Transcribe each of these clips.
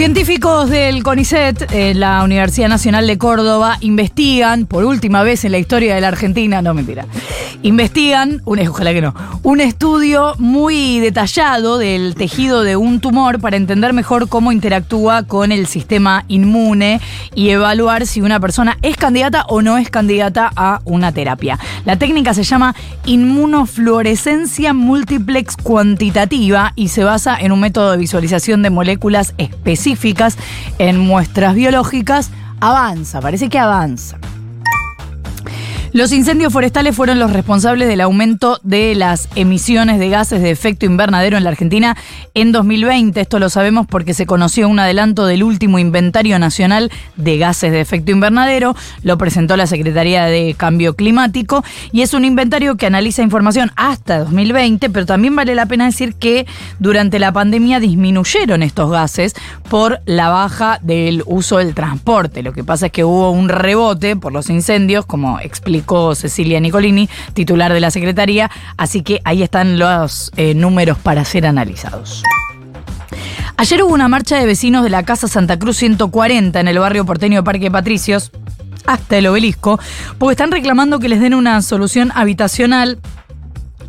Científicos del CONICET, eh, la Universidad Nacional de Córdoba, investigan, por última vez en la historia de la Argentina, no mentira, investigan, un, ojalá que no, un estudio muy detallado del tejido de un tumor para entender mejor cómo interactúa con el sistema inmune y evaluar si una persona es candidata o no es candidata a una terapia. La técnica se llama inmunofluorescencia multiplex cuantitativa y se basa en un método de visualización de moléculas específicas en muestras biológicas, avanza, parece que avanza. Los incendios forestales fueron los responsables del aumento de las emisiones de gases de efecto invernadero en la Argentina en 2020. Esto lo sabemos porque se conoció un adelanto del último inventario nacional de gases de efecto invernadero. Lo presentó la Secretaría de Cambio Climático y es un inventario que analiza información hasta 2020, pero también vale la pena decir que durante la pandemia disminuyeron estos gases por la baja del uso del transporte. Lo que pasa es que hubo un rebote por los incendios, como explicó Cecilia Nicolini, titular de la Secretaría, así que ahí están los eh, números para ser analizados. Ayer hubo una marcha de vecinos de la Casa Santa Cruz 140 en el barrio porteño Parque Patricios, hasta el obelisco, porque están reclamando que les den una solución habitacional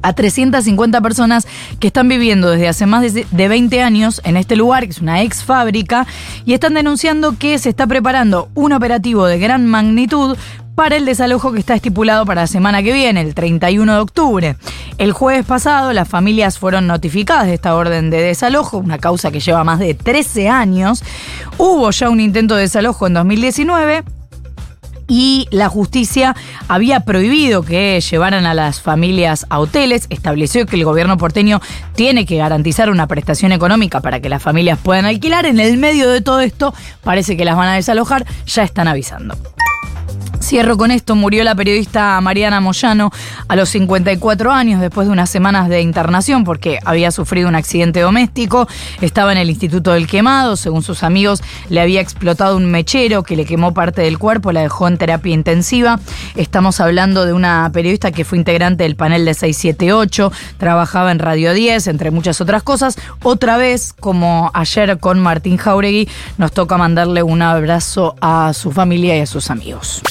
a 350 personas que están viviendo desde hace más de 20 años en este lugar, que es una ex fábrica, y están denunciando que se está preparando un operativo de gran magnitud para el desalojo que está estipulado para la semana que viene, el 31 de octubre. El jueves pasado las familias fueron notificadas de esta orden de desalojo, una causa que lleva más de 13 años. Hubo ya un intento de desalojo en 2019 y la justicia había prohibido que llevaran a las familias a hoteles, estableció que el gobierno porteño tiene que garantizar una prestación económica para que las familias puedan alquilar. En el medio de todo esto parece que las van a desalojar, ya están avisando. Cierro con esto, murió la periodista Mariana Moyano a los 54 años después de unas semanas de internación porque había sufrido un accidente doméstico, estaba en el Instituto del Quemado, según sus amigos le había explotado un mechero que le quemó parte del cuerpo, la dejó en terapia intensiva. Estamos hablando de una periodista que fue integrante del panel de 678, trabajaba en Radio 10, entre muchas otras cosas. Otra vez, como ayer con Martín Jauregui, nos toca mandarle un abrazo a su familia y a sus amigos.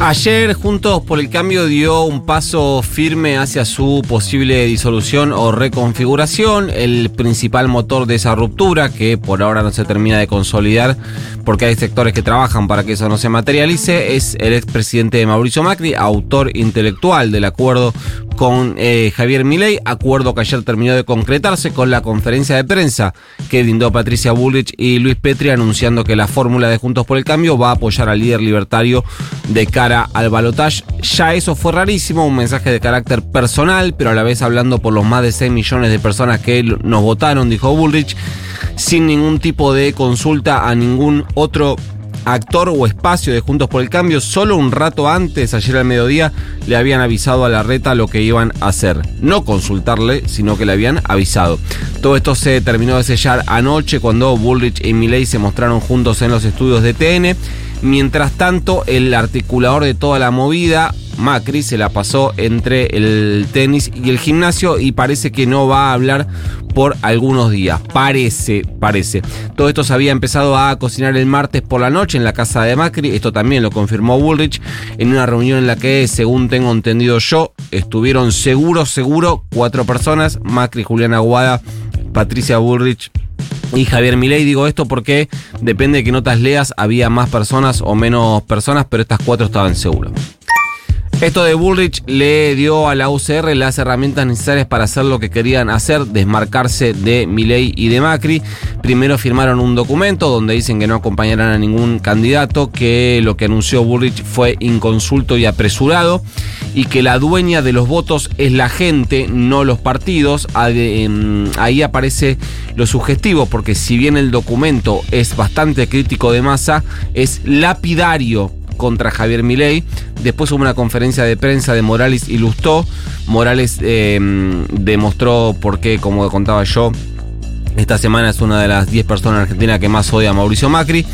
Ayer Juntos por el Cambio dio un paso firme hacia su posible disolución o reconfiguración. El principal motor de esa ruptura, que por ahora no se termina de consolidar porque hay sectores que trabajan para que eso no se materialice, es el expresidente Mauricio Macri, autor intelectual del acuerdo con eh, Javier Milei, acuerdo que ayer terminó de concretarse con la conferencia de prensa que brindó Patricia Bullrich y Luis Petri anunciando que la fórmula de Juntos por el Cambio va a apoyar al líder libertario de cara al balotaje. Ya eso fue rarísimo, un mensaje de carácter personal, pero a la vez hablando por los más de 6 millones de personas que nos votaron, dijo Bullrich, sin ningún tipo de consulta a ningún otro actor o espacio de Juntos por el Cambio, solo un rato antes, ayer al mediodía, le habían avisado a la reta lo que iban a hacer. No consultarle, sino que le habían avisado. Todo esto se terminó de sellar anoche cuando Bullrich y Milley se mostraron juntos en los estudios de TN. Mientras tanto, el articulador de toda la movida, Macri, se la pasó entre el tenis y el gimnasio y parece que no va a hablar por algunos días. Parece, parece. Todo esto se había empezado a cocinar el martes por la noche en la casa de Macri. Esto también lo confirmó Bullrich en una reunión en la que, según tengo entendido yo, estuvieron seguro, seguro cuatro personas. Macri, Julián Aguada, Patricia Bullrich y Javier Milei. Digo esto porque depende de que notas leas, había más personas o menos personas, pero estas cuatro estaban seguros. Esto de Bullrich le dio a la UCR las herramientas necesarias para hacer lo que querían hacer, desmarcarse de Milei y de Macri. Primero firmaron un documento donde dicen que no acompañarán a ningún candidato, que lo que anunció Bullrich fue inconsulto y apresurado y que la dueña de los votos es la gente, no los partidos. Em, ahí aparece lo sugestivo, porque si bien el documento es bastante crítico de masa, es lapidario contra Javier Milei. Después hubo una conferencia de prensa de Morales y Morales em, demostró por qué, como contaba yo, Esta semana es una de las 10 personas en Argentina que más odia a Mauricio Macri.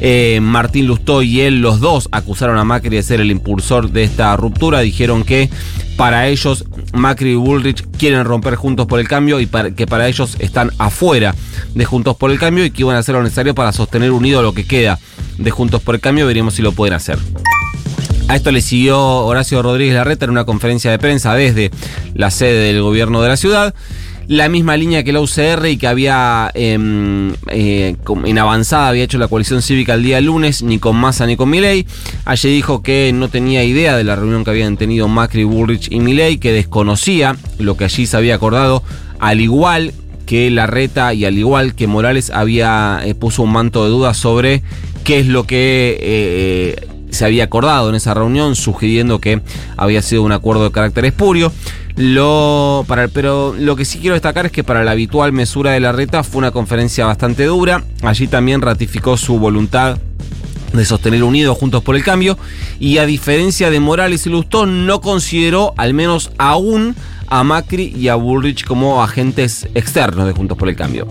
Eh, Martín Lustó y él, los dos, acusaron a Macri de ser el impulsor de esta ruptura. Dijeron que para ellos Macri y Bullrich quieren romper Juntos por el Cambio y que para ellos están afuera de Juntos por el Cambio y que iban a hacer lo necesario para sostener unido lo que queda de Juntos por el Cambio. Veremos si lo pueden hacer. A esto le siguió Horacio Rodríguez Larreta en una conferencia de prensa desde la sede del gobierno de la ciudad la misma línea que la UCR y que había em, eh, en avanzada había hecho la coalición cívica el día lunes, ni con Massa ni con Milei. Ayer dijo que no tenía idea de la reunión que habían tenido Macri, Bullrich y Milei, que desconocía lo que allí se había acordado, al igual que Larreta y al igual que Morales había eh, puso un manto de dudas sobre qué es lo que eh, se había acordado en esa reunión, sugiriendo que había sido un acuerdo de carácter espurio. Pero lo que sí quiero destacar es que para la habitual mesura de la reta fue una conferencia bastante dura. Allí también ratificó su voluntad de sostener unidos juntos por el cambio y a diferencia de Morales y Lustón no consideró al menos aún a Macri y a Bullrich como agentes externos de Juntos por el Cambio.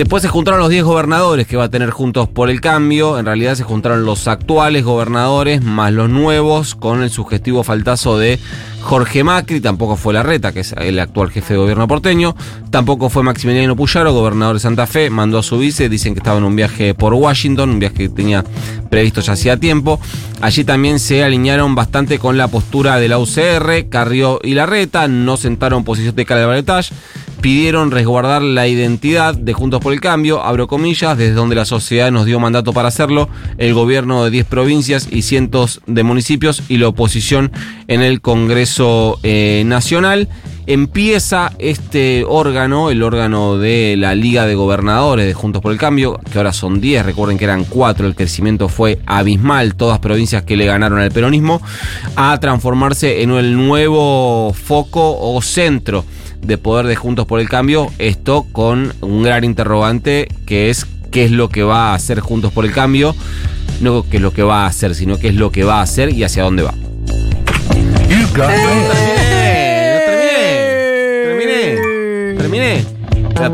Después se juntaron los 10 gobernadores que va a tener Juntos por el Cambio. En realidad se juntaron los actuales gobernadores más los nuevos con el sugestivo faltazo de Jorge Macri. Tampoco fue Larreta, que es el actual jefe de gobierno porteño. Tampoco fue Maximiliano Puyaro, gobernador de Santa Fe. Mandó a su vice. Dicen que estaba en un viaje por Washington, un viaje que tenía previsto ya hacía tiempo. Allí también se alinearon bastante con la postura de la UCR. Carrió y Larreta no sentaron posición de cara pidieron resguardar la identidad de Juntos por el Cambio, abro comillas, desde donde la sociedad nos dio mandato para hacerlo, el gobierno de 10 provincias y cientos de municipios y la oposición en el Congreso eh, Nacional. Empieza este órgano, el órgano de la Liga de Gobernadores de Juntos por el Cambio, que ahora son 10, recuerden que eran 4, el crecimiento fue abismal, todas provincias que le ganaron al peronismo, a transformarse en el nuevo foco o centro de poder de Juntos por el Cambio, esto con un gran interrogante que es qué es lo que va a hacer Juntos por el Cambio, no qué es lo que va a hacer, sino qué es lo que va a hacer y hacia dónde va. terminé, terminé, terminé.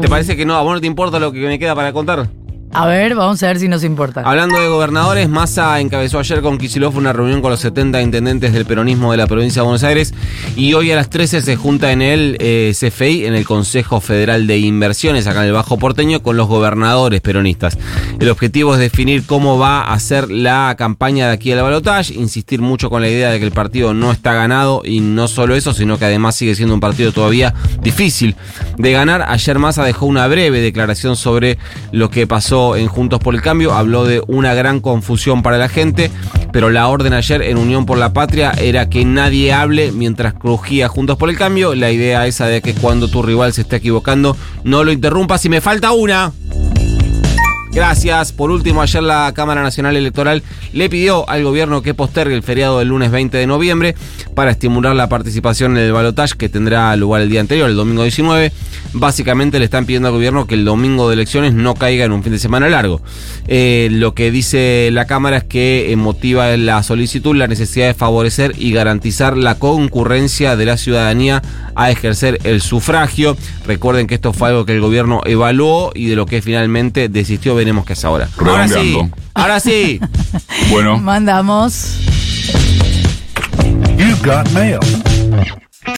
¿Te parece que no? ¿A vos no te importa lo que me queda para contar? A ver, vamos a ver si nos importa. Hablando de gobernadores, Massa encabezó ayer con Kisilov una reunión con los 70 intendentes del peronismo de la provincia de Buenos Aires y hoy a las 13 se junta en el eh, CFI, en el Consejo Federal de Inversiones, acá en el Bajo Porteño, con los gobernadores peronistas. El objetivo es definir cómo va a ser la campaña de aquí a la balotage, insistir mucho con la idea de que el partido no está ganado y no solo eso, sino que además sigue siendo un partido todavía difícil de ganar. Ayer Massa dejó una breve declaración sobre lo que pasó en Juntos por el Cambio, habló de una gran confusión para la gente, pero la orden ayer en Unión por la Patria era que nadie hable mientras crujía Juntos por el Cambio. La idea esa de que cuando tu rival se esté equivocando, no lo interrumpas. Y me falta una. Gracias. Por último, ayer la Cámara Nacional Electoral le pidió al gobierno que postergue el feriado del lunes 20 de noviembre para estimular la participación en el balotaje que tendrá lugar el día anterior, el domingo 19. Básicamente le están pidiendo al gobierno que el domingo de elecciones no caiga en un fin de semana largo. Eh, lo que dice la Cámara es que eh, motiva la solicitud la necesidad de favorecer y garantizar la concurrencia de la ciudadanía a ejercer el sufragio. Recuerden que esto fue algo que el gobierno evaluó y de lo que finalmente desistió veremos qué es ahora. Ahora sí. Ahora sí. bueno. Mandamos. You got mail.